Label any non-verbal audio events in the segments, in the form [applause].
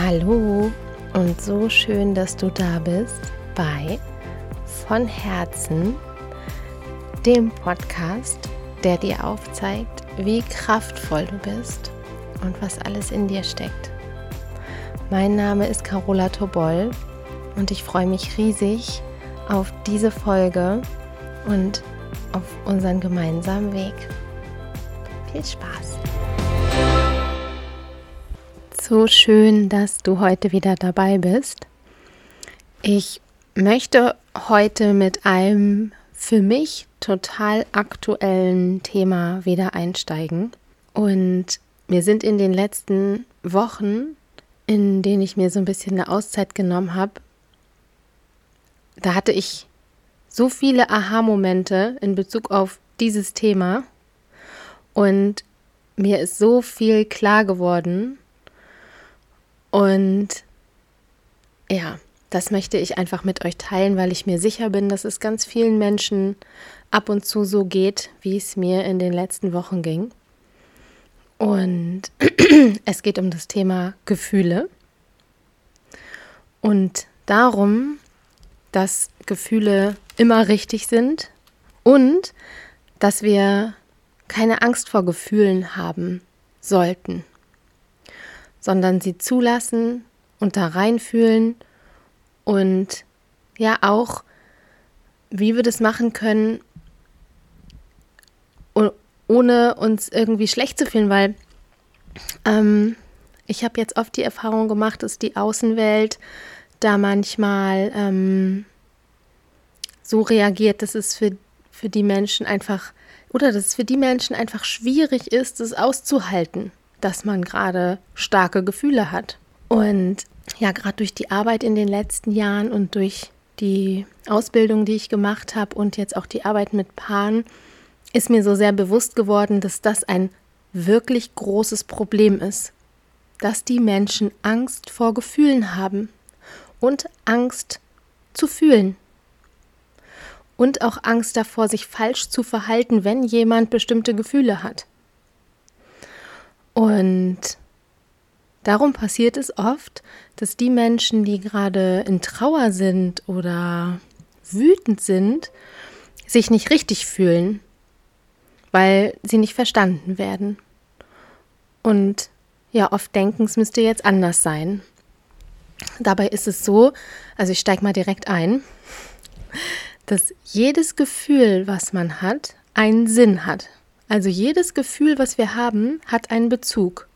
Hallo und so schön, dass du da bist bei Von Herzen, dem Podcast, der dir aufzeigt, wie kraftvoll du bist und was alles in dir steckt. Mein Name ist Carola Tobol und ich freue mich riesig auf diese Folge und auf unseren gemeinsamen Weg. Viel Spaß! So schön, dass du heute wieder dabei bist. Ich möchte heute mit einem für mich total aktuellen Thema wieder einsteigen. Und wir sind in den letzten Wochen, in denen ich mir so ein bisschen eine Auszeit genommen habe, da hatte ich so viele Aha-Momente in Bezug auf dieses Thema. Und mir ist so viel klar geworden und ja, das möchte ich einfach mit euch teilen, weil ich mir sicher bin, dass es ganz vielen Menschen ab und zu so geht, wie es mir in den letzten Wochen ging. Und [clears throat] es geht um das Thema Gefühle und darum, dass Gefühle immer richtig sind und dass wir keine Angst vor Gefühlen haben sollten sondern sie zulassen und da reinfühlen und ja auch, wie wir das machen können, ohne uns irgendwie schlecht zu fühlen, weil ähm, ich habe jetzt oft die Erfahrung gemacht, dass die Außenwelt da manchmal ähm, so reagiert, dass es für, für die Menschen einfach oder dass es für die Menschen einfach schwierig ist, es auszuhalten dass man gerade starke Gefühle hat. Und ja, gerade durch die Arbeit in den letzten Jahren und durch die Ausbildung, die ich gemacht habe und jetzt auch die Arbeit mit Paaren, ist mir so sehr bewusst geworden, dass das ein wirklich großes Problem ist. Dass die Menschen Angst vor Gefühlen haben und Angst zu fühlen. Und auch Angst davor, sich falsch zu verhalten, wenn jemand bestimmte Gefühle hat. Und darum passiert es oft, dass die Menschen, die gerade in Trauer sind oder wütend sind, sich nicht richtig fühlen, weil sie nicht verstanden werden. Und ja, oft denken, es müsste jetzt anders sein. Dabei ist es so, also ich steige mal direkt ein, dass jedes Gefühl, was man hat, einen Sinn hat. Also jedes Gefühl, was wir haben, hat einen Bezug.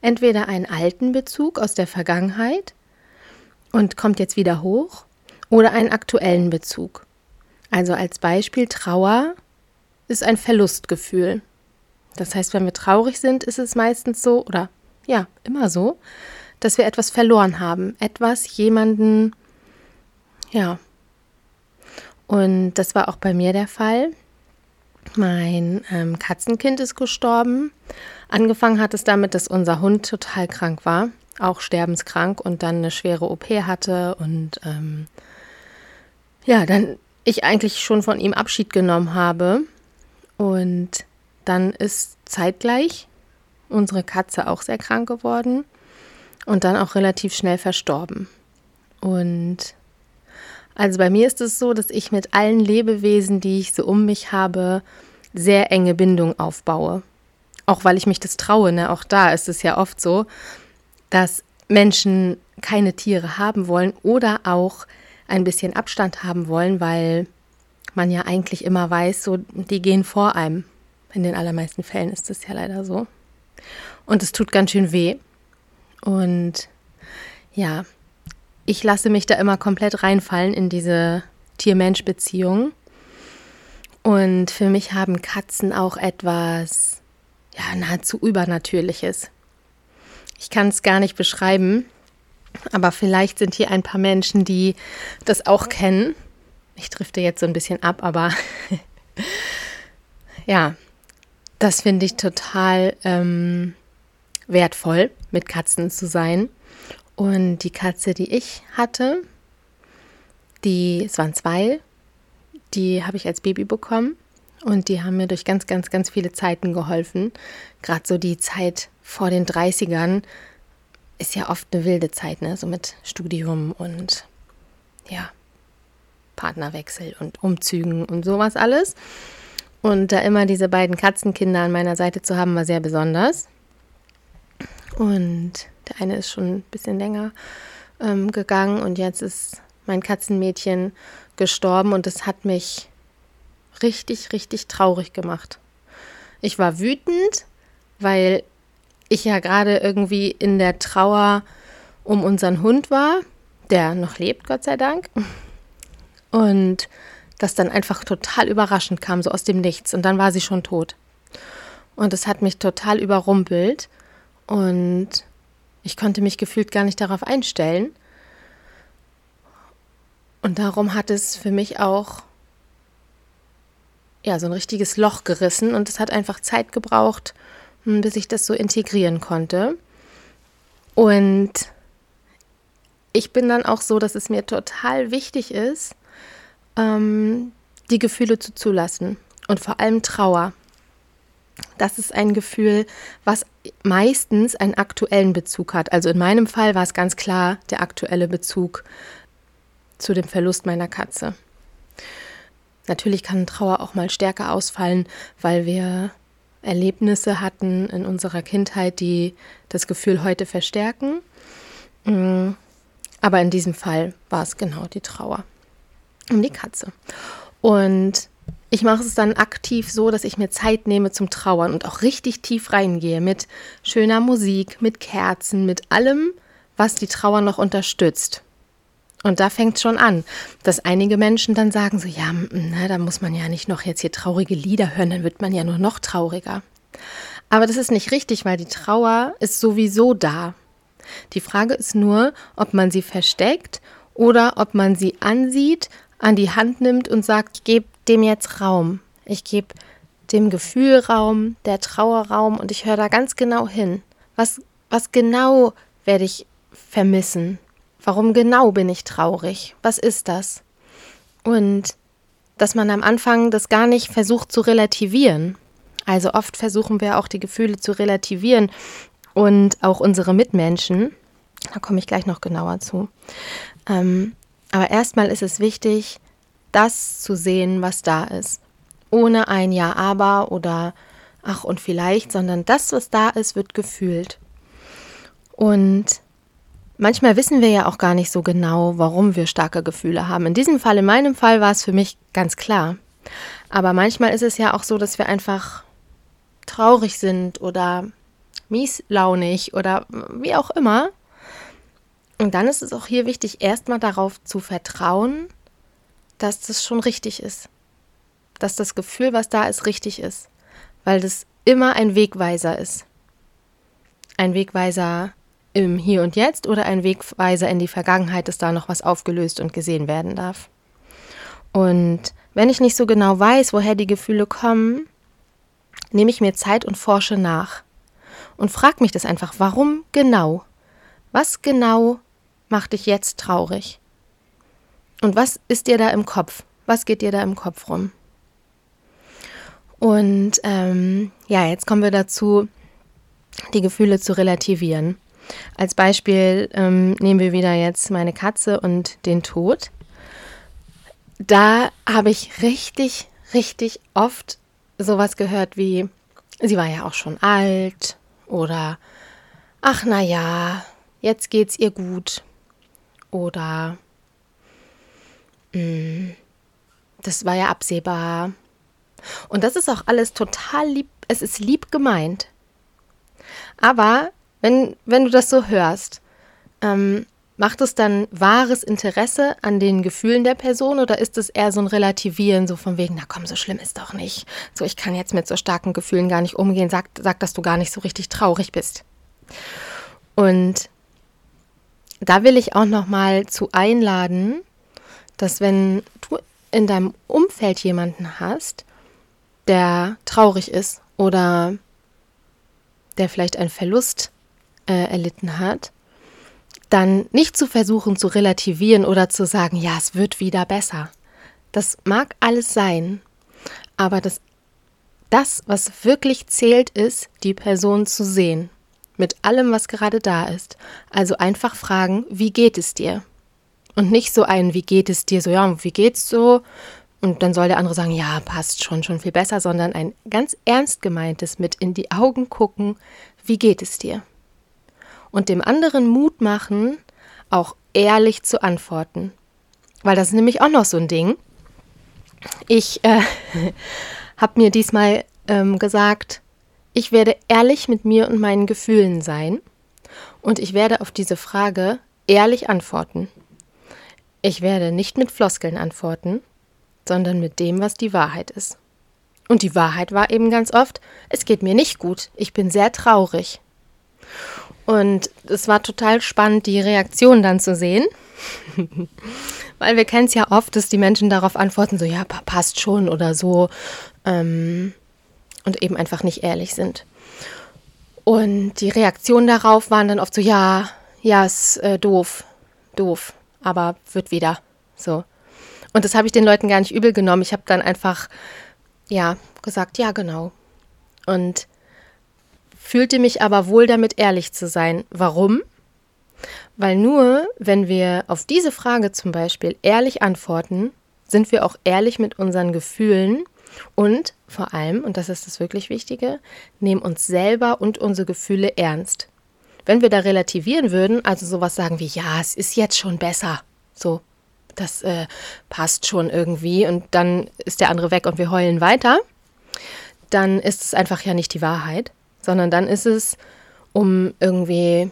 Entweder einen alten Bezug aus der Vergangenheit und kommt jetzt wieder hoch oder einen aktuellen Bezug. Also als Beispiel Trauer ist ein Verlustgefühl. Das heißt, wenn wir traurig sind, ist es meistens so oder ja, immer so, dass wir etwas verloren haben, etwas jemanden ja. Und das war auch bei mir der Fall. Mein ähm, Katzenkind ist gestorben. Angefangen hat es damit, dass unser Hund total krank war, auch sterbenskrank und dann eine schwere OP hatte und ähm, ja, dann ich eigentlich schon von ihm Abschied genommen habe. Und dann ist zeitgleich unsere Katze auch sehr krank geworden und dann auch relativ schnell verstorben. Und also bei mir ist es so, dass ich mit allen Lebewesen, die ich so um mich habe, sehr enge Bindung aufbaue. Auch weil ich mich das traue. Ne? Auch da ist es ja oft so, dass Menschen keine Tiere haben wollen oder auch ein bisschen Abstand haben wollen, weil man ja eigentlich immer weiß, so die gehen vor einem. In den allermeisten Fällen ist das ja leider so. Und es tut ganz schön weh. Und ja, ich lasse mich da immer komplett reinfallen in diese Tier-Mensch-Beziehung. Und für mich haben Katzen auch etwas, ja, nahezu Übernatürliches. Ich kann es gar nicht beschreiben, aber vielleicht sind hier ein paar Menschen, die das auch kennen. Ich drifte jetzt so ein bisschen ab, aber [laughs] ja, das finde ich total ähm, wertvoll, mit Katzen zu sein. Und die Katze, die ich hatte, die, es waren zwei, die habe ich als Baby bekommen und die haben mir durch ganz, ganz, ganz viele Zeiten geholfen. Gerade so die Zeit vor den 30ern ist ja oft eine wilde Zeit, ne? So mit Studium und ja, Partnerwechsel und Umzügen und sowas alles. Und da immer diese beiden Katzenkinder an meiner Seite zu haben, war sehr besonders. Und der eine ist schon ein bisschen länger ähm, gegangen und jetzt ist mein Katzenmädchen gestorben und es hat mich richtig, richtig traurig gemacht. Ich war wütend, weil ich ja gerade irgendwie in der Trauer um unseren Hund war, der noch lebt, Gott sei Dank. Und das dann einfach total überraschend kam, so aus dem Nichts. Und dann war sie schon tot. Und es hat mich total überrumpelt. Und ich konnte mich gefühlt gar nicht darauf einstellen. Und darum hat es für mich auch ja, so ein richtiges Loch gerissen und es hat einfach Zeit gebraucht, hm, bis ich das so integrieren konnte. Und ich bin dann auch so, dass es mir total wichtig ist, ähm, die Gefühle zuzulassen und vor allem Trauer. Das ist ein Gefühl, was meistens einen aktuellen Bezug hat. Also in meinem Fall war es ganz klar der aktuelle Bezug zu dem Verlust meiner Katze. Natürlich kann Trauer auch mal stärker ausfallen, weil wir Erlebnisse hatten in unserer Kindheit, die das Gefühl heute verstärken. Mm, aber in diesem Fall war es genau die Trauer um die Katze. Und ich mache es dann aktiv so, dass ich mir Zeit nehme zum Trauern und auch richtig tief reingehe mit schöner Musik, mit Kerzen, mit allem, was die Trauer noch unterstützt. Und da fängt es schon an, dass einige Menschen dann sagen so, ja, na, da muss man ja nicht noch jetzt hier traurige Lieder hören, dann wird man ja nur noch trauriger. Aber das ist nicht richtig, weil die Trauer ist sowieso da. Die Frage ist nur, ob man sie versteckt oder ob man sie ansieht, an die Hand nimmt und sagt, gebe dem jetzt Raum. Ich gebe dem Gefühl Raum, der Trauer Raum und ich höre da ganz genau hin. Was, was genau werde ich vermissen? Warum genau bin ich traurig? Was ist das? Und dass man am Anfang das gar nicht versucht zu relativieren. Also oft versuchen wir auch die Gefühle zu relativieren und auch unsere Mitmenschen. Da komme ich gleich noch genauer zu. Ähm, aber erstmal ist es wichtig, das zu sehen, was da ist. Ohne ein Ja, aber oder ach und vielleicht, sondern das, was da ist, wird gefühlt. Und Manchmal wissen wir ja auch gar nicht so genau, warum wir starke Gefühle haben. In diesem Fall, in meinem Fall, war es für mich ganz klar. Aber manchmal ist es ja auch so, dass wir einfach traurig sind oder mieslaunig oder wie auch immer. Und dann ist es auch hier wichtig, erstmal darauf zu vertrauen, dass das schon richtig ist. Dass das Gefühl, was da ist, richtig ist. Weil das immer ein Wegweiser ist. Ein Wegweiser im Hier und Jetzt oder ein Wegweiser in die Vergangenheit, dass da noch was aufgelöst und gesehen werden darf. Und wenn ich nicht so genau weiß, woher die Gefühle kommen, nehme ich mir Zeit und forsche nach. Und frage mich das einfach, warum genau? Was genau macht dich jetzt traurig? Und was ist dir da im Kopf? Was geht dir da im Kopf rum? Und ähm, ja, jetzt kommen wir dazu, die Gefühle zu relativieren. Als Beispiel ähm, nehmen wir wieder jetzt meine Katze und den Tod. Da habe ich richtig, richtig oft sowas gehört wie, sie war ja auch schon alt oder ach na ja, jetzt geht's ihr gut oder das war ja absehbar. Und das ist auch alles total lieb, es ist lieb gemeint. Aber wenn, wenn du das so hörst, ähm, macht es dann wahres Interesse an den Gefühlen der Person oder ist es eher so ein Relativieren, so von wegen, na komm, so schlimm ist doch nicht. So, ich kann jetzt mit so starken Gefühlen gar nicht umgehen. Sag, sag dass du gar nicht so richtig traurig bist. Und da will ich auch noch mal zu einladen, dass wenn du in deinem Umfeld jemanden hast, der traurig ist oder der vielleicht einen Verlust äh, erlitten hat, dann nicht zu versuchen zu relativieren oder zu sagen, ja, es wird wieder besser. Das mag alles sein, aber das, das, was wirklich zählt, ist, die Person zu sehen mit allem, was gerade da ist. Also einfach fragen, wie geht es dir? Und nicht so ein, wie geht es dir? So, ja, wie geht's so? Und dann soll der andere sagen, ja, passt schon, schon viel besser, sondern ein ganz ernst gemeintes mit in die Augen gucken, wie geht es dir? Und dem anderen Mut machen, auch ehrlich zu antworten. Weil das ist nämlich auch noch so ein Ding. Ich äh, [laughs] habe mir diesmal ähm, gesagt, ich werde ehrlich mit mir und meinen Gefühlen sein und ich werde auf diese Frage ehrlich antworten. Ich werde nicht mit Floskeln antworten, sondern mit dem, was die Wahrheit ist. Und die Wahrheit war eben ganz oft, es geht mir nicht gut, ich bin sehr traurig. Und es war total spannend, die Reaktion dann zu sehen. [laughs] Weil wir kennen es ja oft, dass die Menschen darauf antworten, so ja, passt schon oder so. Ähm, und eben einfach nicht ehrlich sind. Und die Reaktionen darauf waren dann oft so, ja, ja, ist äh, doof, doof, aber wird wieder so. Und das habe ich den Leuten gar nicht übel genommen. Ich habe dann einfach, ja, gesagt, ja, genau. Und fühlte mich aber wohl damit, ehrlich zu sein. Warum? Weil nur, wenn wir auf diese Frage zum Beispiel ehrlich antworten, sind wir auch ehrlich mit unseren Gefühlen und vor allem, und das ist das wirklich Wichtige, nehmen uns selber und unsere Gefühle ernst. Wenn wir da relativieren würden, also sowas sagen wie, ja, es ist jetzt schon besser, so, das äh, passt schon irgendwie und dann ist der andere weg und wir heulen weiter, dann ist es einfach ja nicht die Wahrheit, sondern dann ist es, um irgendwie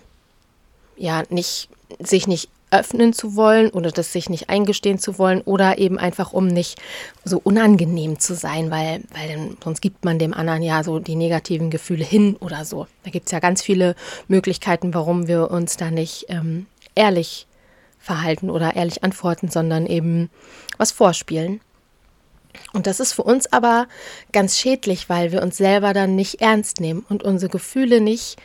ja nicht sich nicht öffnen zu wollen oder das sich nicht eingestehen zu wollen oder eben einfach um nicht so unangenehm zu sein, weil, weil dann, sonst gibt man dem anderen ja so die negativen Gefühle hin oder so. Da gibt es ja ganz viele Möglichkeiten, warum wir uns da nicht ähm, ehrlich verhalten oder ehrlich antworten, sondern eben was vorspielen. Und das ist für uns aber ganz schädlich, weil wir uns selber dann nicht ernst nehmen und unsere Gefühle nicht,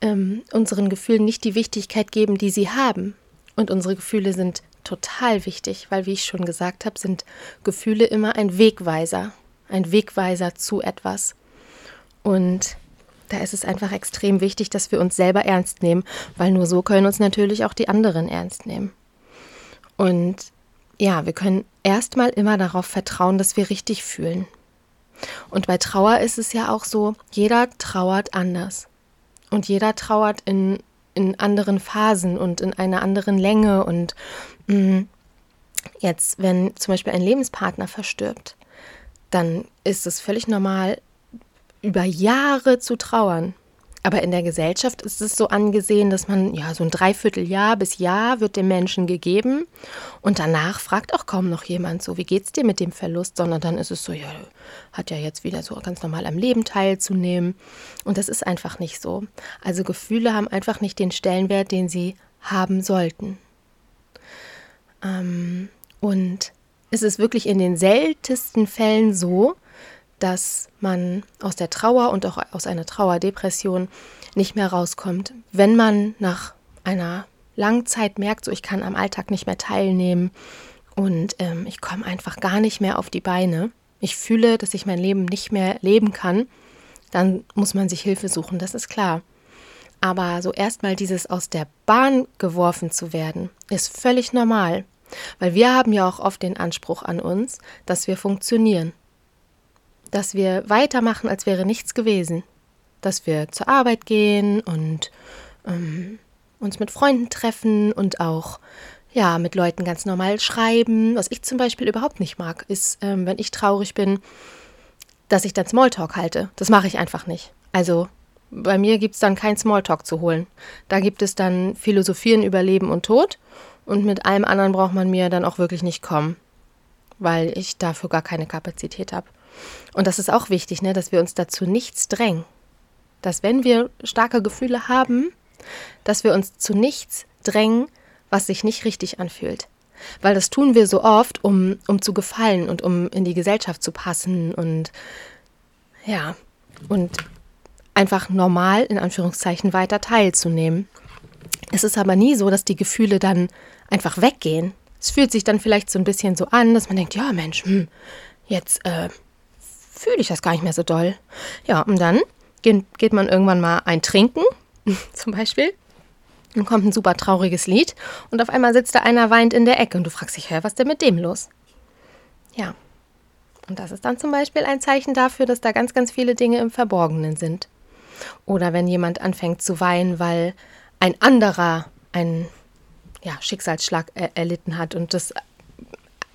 ähm, unseren Gefühlen nicht die Wichtigkeit geben, die sie haben. Und unsere Gefühle sind total wichtig, weil, wie ich schon gesagt habe, sind Gefühle immer ein Wegweiser, ein Wegweiser zu etwas. Und da ist es einfach extrem wichtig, dass wir uns selber ernst nehmen, weil nur so können uns natürlich auch die anderen ernst nehmen. Und ja, wir können erstmal immer darauf vertrauen, dass wir richtig fühlen. Und bei Trauer ist es ja auch so, jeder trauert anders. Und jeder trauert in in anderen Phasen und in einer anderen Länge. Und mh, mm, jetzt, wenn zum Beispiel ein Lebenspartner verstirbt, dann ist es völlig normal, über Jahre zu trauern. Aber in der Gesellschaft ist es so angesehen, dass man, ja, so ein Dreivierteljahr bis Jahr wird dem Menschen gegeben und danach fragt auch kaum noch jemand so, wie geht's dir mit dem Verlust, sondern dann ist es so, ja, hat ja jetzt wieder so ganz normal am Leben teilzunehmen. Und das ist einfach nicht so. Also Gefühle haben einfach nicht den Stellenwert, den sie haben sollten. Ähm, und es ist wirklich in den seltensten Fällen so, dass man aus der Trauer und auch aus einer Trauerdepression nicht mehr rauskommt. Wenn man nach einer langen Zeit merkt, so ich kann am Alltag nicht mehr teilnehmen und ähm, ich komme einfach gar nicht mehr auf die Beine, ich fühle, dass ich mein Leben nicht mehr leben kann, dann muss man sich Hilfe suchen, das ist klar. Aber so erstmal dieses aus der Bahn geworfen zu werden, ist völlig normal. Weil wir haben ja auch oft den Anspruch an uns, dass wir funktionieren, dass wir weitermachen, als wäre nichts gewesen. Dass wir zur Arbeit gehen und ähm, uns mit Freunden treffen und auch ja, mit Leuten ganz normal schreiben. Was ich zum Beispiel überhaupt nicht mag, ist, ähm, wenn ich traurig bin, dass ich dann Smalltalk halte. Das mache ich einfach nicht. Also bei mir gibt es dann kein Smalltalk zu holen. Da gibt es dann Philosophieren über Leben und Tod und mit allem anderen braucht man mir dann auch wirklich nicht kommen, weil ich dafür gar keine Kapazität habe. Und das ist auch wichtig, ne, dass wir uns dazu nichts drängen. Dass wenn wir starke Gefühle haben, dass wir uns zu nichts drängen, was sich nicht richtig anfühlt. Weil das tun wir so oft, um, um zu gefallen und um in die Gesellschaft zu passen und ja, und einfach normal in Anführungszeichen weiter teilzunehmen. Es ist aber nie so, dass die Gefühle dann einfach weggehen. Es fühlt sich dann vielleicht so ein bisschen so an, dass man denkt, ja Mensch, hm, jetzt äh, fühle ich das gar nicht mehr so doll. Ja, und dann geht, man irgendwann mal ein Trinken [laughs] zum Beispiel. Dann kommt ein super trauriges Lied und auf einmal sitzt da einer weint in der Ecke und du fragst dich, hör, was ist denn mit dem los? Ja. Und das ist dann zum Beispiel ein Zeichen dafür, dass da ganz, ganz viele Dinge im Verborgenen sind. Oder wenn jemand anfängt zu weinen, weil ein anderer einen ja, Schicksalsschlag er erlitten hat und das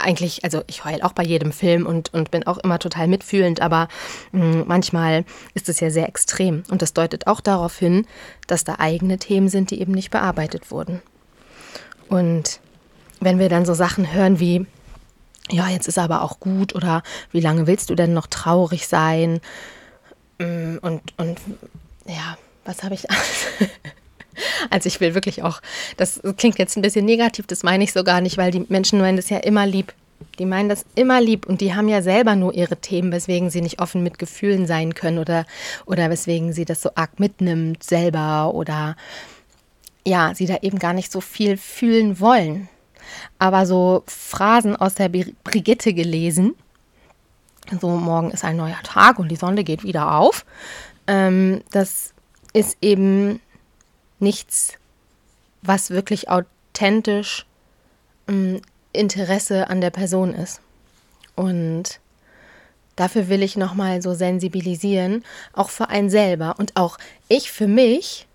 eigentlich, also ich heule auch bei jedem Film und, und bin auch immer total mitfühlend, aber mh, hm, manchmal ist es ja sehr extrem. Und das deutet auch darauf hin, dass da eigene Themen sind, die eben nicht bearbeitet wurden. Und wenn wir dann so Sachen hören wie, ja, jetzt ist aber auch gut oder wie lange willst du denn noch traurig sein? Hm, und, und ja, was habe ich alles? [laughs] Also ich will wirklich auch, das klingt jetzt ein bisschen negativ, das meine ich so gar nicht, weil die Menschen meinen das ja immer lieb. Die meinen das immer lieb und die haben ja selber nur ihre Themen, weswegen sie nicht offen mit Gefühlen sein können oder, oder weswegen sie das so arg mitnimmt selber oder ja, sie da eben gar nicht so viel fühlen wollen. Aber so Phrasen aus der Brigitte gelesen, so morgen ist ein neuer Tag und die Sonne geht wieder auf, ähm, das ist eben nichts, was wirklich authentisch ähm, Interesse an der Person ist. Und dafür will ich nochmal so sensibilisieren, auch für einen selber. Und auch ich für mich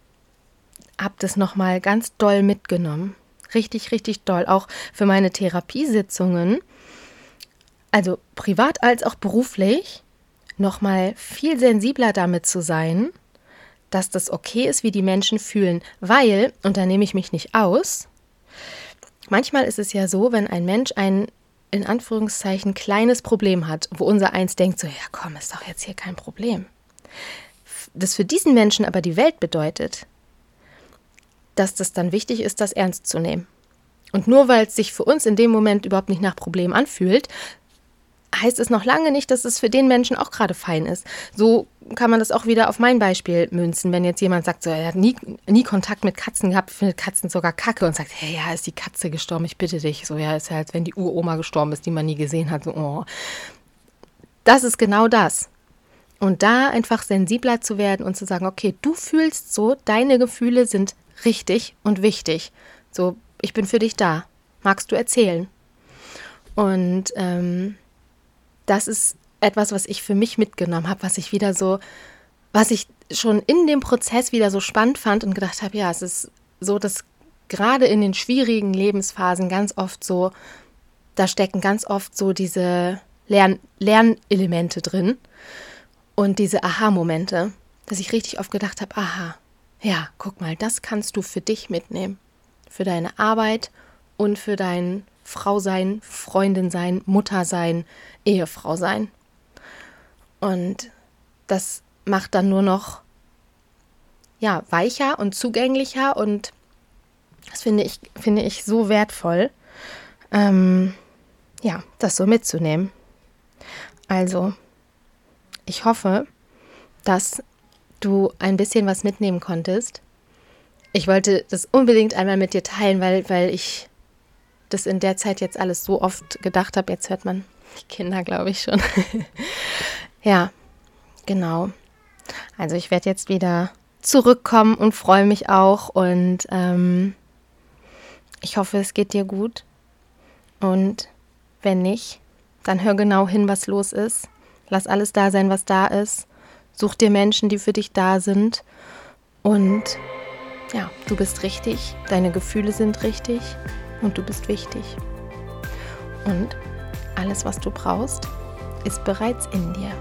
habe das nochmal ganz doll mitgenommen. Richtig, richtig doll. Auch für meine Therapiesitzungen, also privat als auch beruflich, nochmal viel sensibler damit zu sein dass das okay ist, wie die Menschen fühlen, weil, und da nehme ich mich nicht aus, manchmal ist es ja so, wenn ein Mensch ein in Anführungszeichen kleines Problem hat, wo unser Eins denkt, so, ja komm, ist doch jetzt hier kein Problem. Das für diesen Menschen aber die Welt bedeutet, dass das dann wichtig ist, das ernst zu nehmen. Und nur weil es sich für uns in dem Moment überhaupt nicht nach Problem anfühlt, heißt es noch lange nicht, dass es für den Menschen auch gerade fein ist. So kann man das auch wieder auf mein Beispiel münzen. Wenn jetzt jemand sagt, so, er hat nie, nie Kontakt mit Katzen gehabt, findet Katzen sogar kacke und sagt, hey, ja, ist die Katze gestorben, ich bitte dich. So, ja, ist ja, als wenn die Uroma gestorben ist, die man nie gesehen hat. So, oh. Das ist genau das. Und da einfach sensibler zu werden und zu sagen, okay, du fühlst so, deine Gefühle sind richtig und wichtig. So, ich bin für dich da. Magst du erzählen? Und ähm, das ist etwas, was ich für mich mitgenommen habe, was ich wieder so, was ich schon in dem Prozess wieder so spannend fand und gedacht habe, ja, es ist so, dass gerade in den schwierigen Lebensphasen ganz oft so, da stecken ganz oft so diese Lern Lernelemente drin und diese Aha-Momente, dass ich richtig oft gedacht habe, aha, ja, guck mal, das kannst du für dich mitnehmen, für deine Arbeit und für dein Frau sein, Freundin sein, Mutter sein, Ehefrau sein. Und das macht dann nur noch ja, weicher und zugänglicher und das finde ich, finde ich so wertvoll, ähm, ja, das so mitzunehmen. Also, ich hoffe, dass du ein bisschen was mitnehmen konntest. Ich wollte das unbedingt einmal mit dir teilen, weil, weil ich das in der Zeit jetzt alles so oft gedacht habe. Jetzt hört man die Kinder, glaube ich schon. [laughs] ja, genau. Also ich werde jetzt wieder zurückkommen und freue mich auch und ähm, ich hoffe, es geht dir gut. Und wenn nicht, dann hör genau hin, was los ist. Lass alles da sein, was da ist. Such dir Menschen, die für dich da sind. Und ja, du bist richtig, deine Gefühle sind richtig und du bist wichtig. Und alles, was du brauchst, ist bereits in dir.